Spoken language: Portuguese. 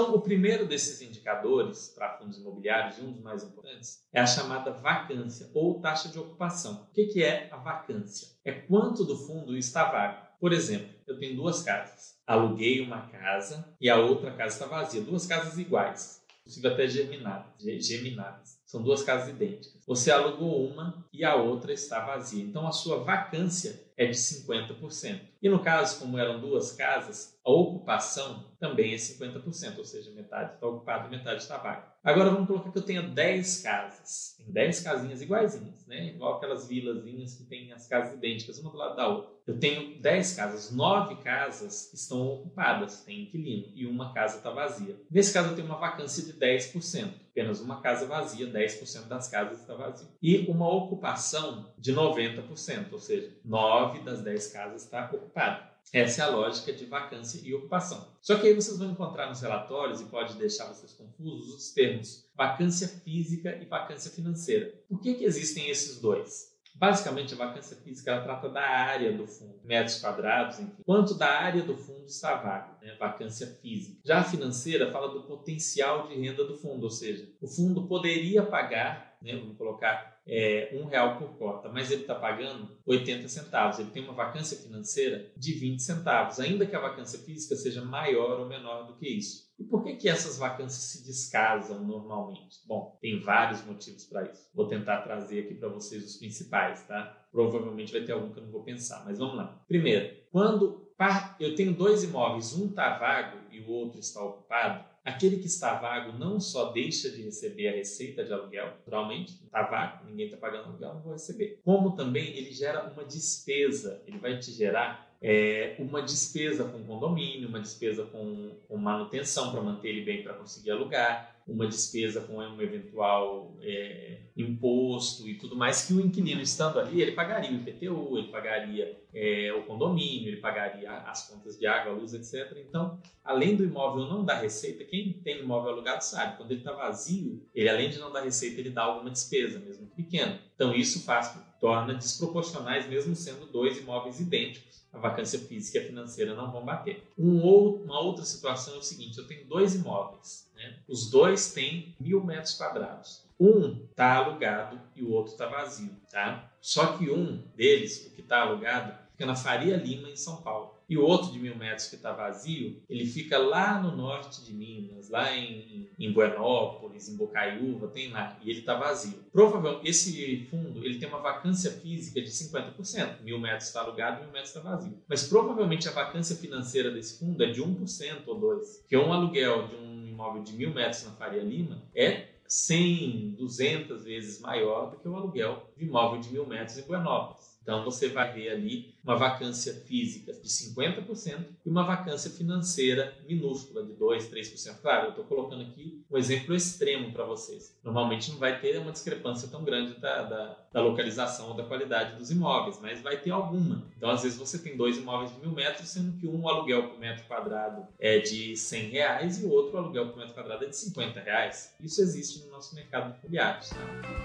Então, o primeiro desses indicadores para fundos imobiliários, e um dos mais importantes, é a chamada vacância ou taxa de ocupação. O que é a vacância? É quanto do fundo está vago. Por exemplo, eu tenho duas casas. Aluguei uma casa e a outra casa está vazia. Duas casas iguais, inclusive até geminadas. geminadas. São duas casas idênticas. Você alugou uma e a outra está vazia. Então a sua vacância é de 50%. E no caso, como eram duas casas, a ocupação também é 50%, ou seja, metade está ocupada e metade está vaga. Agora vamos colocar que eu tenha 10 casas, tem 10 casinhas iguaizinhas, né? igual aquelas vilazinhas que tem as casas idênticas, uma do lado da outra. Eu tenho 10 casas, 9 casas estão ocupadas, tem inquilino, e uma casa está vazia. Nesse caso eu tenho uma vacância de 10%, apenas uma casa vazia, 10% das casas está vazia. E uma ocupação de 90%, ou seja, 9 das 10 casas está ocupada. Essa é a lógica de vacância e ocupação. Só que aí vocês vão encontrar nos relatórios, e pode deixar vocês confusos, os termos vacância física e vacância financeira. Por que, que existem esses dois? Basicamente, a vacância física ela trata da área do fundo, metros quadrados, enfim. Quanto da área do fundo está vago, né? vacância física. Já a financeira fala do potencial de renda do fundo, ou seja, o fundo poderia pagar, né, vamos colocar é, um real por cota, mas ele está pagando 80 centavos. Ele tem uma vacância financeira de 20 centavos, ainda que a vacância física seja maior ou menor do que isso. E por que, que essas vacâncias se descasam normalmente? Bom, tem vários motivos para isso. Vou tentar trazer aqui para vocês os principais, tá? Provavelmente vai ter algum que eu não vou pensar, mas vamos lá. Primeiro, quando eu tenho dois imóveis, um está vago e o outro está ocupado, Aquele que está vago não só deixa de receber a receita de aluguel, naturalmente, está vago, ninguém está pagando aluguel, não vou receber. Como também ele gera uma despesa, ele vai te gerar é, uma despesa com condomínio, uma despesa com, com manutenção para manter ele bem para conseguir alugar, uma despesa com um eventual é, imposto e tudo mais, que o inquilino estando ali, ele pagaria o IPTU, ele pagaria é, o condomínio, ele pagaria as contas de água, luz, etc. Então, além do imóvel não dar receita, quem tem imóvel alugado sabe, quando ele está vazio, ele além de não dar receita, ele dá alguma despesa, mesmo pequena. Então, isso faz, torna desproporcionais, mesmo sendo dois imóveis idênticos a vacância física e financeira não vão bater. Um ou, uma outra situação é o seguinte: eu tenho dois imóveis, né? os dois têm mil metros quadrados. Um está alugado e o outro está vazio, tá? Só que um deles, o que está alugado, fica na Faria Lima, em São Paulo. E o outro de mil metros que está vazio, ele fica lá no norte de Minas, lá em, em Buenópolis, em Bocaiúva, tem lá, e ele está vazio. Provavelmente, esse fundo ele tem uma vacância física de 50%. Mil metros está alugado, mil metros está vazio. Mas provavelmente a vacância financeira desse fundo é de 1% ou 2%. Que um aluguel de um imóvel de mil metros na Faria Lima é 100, 200 vezes maior do que o aluguel de imóvel de mil metros em Buenópolis. Então você vai ver ali uma vacância física de 50% e uma vacância financeira minúscula de 2, 3%. Claro, eu estou colocando aqui um exemplo extremo para vocês. Normalmente não vai ter uma discrepância tão grande da, da, da, localização ou da qualidade dos imóveis, mas vai ter alguma. Então, às vezes, você tem dois imóveis de mil metros, sendo que um aluguel por metro quadrado é de 100 reais e o outro aluguel por metro quadrado é de 50 reais. Isso existe no nosso mercado imobiliário. Tá?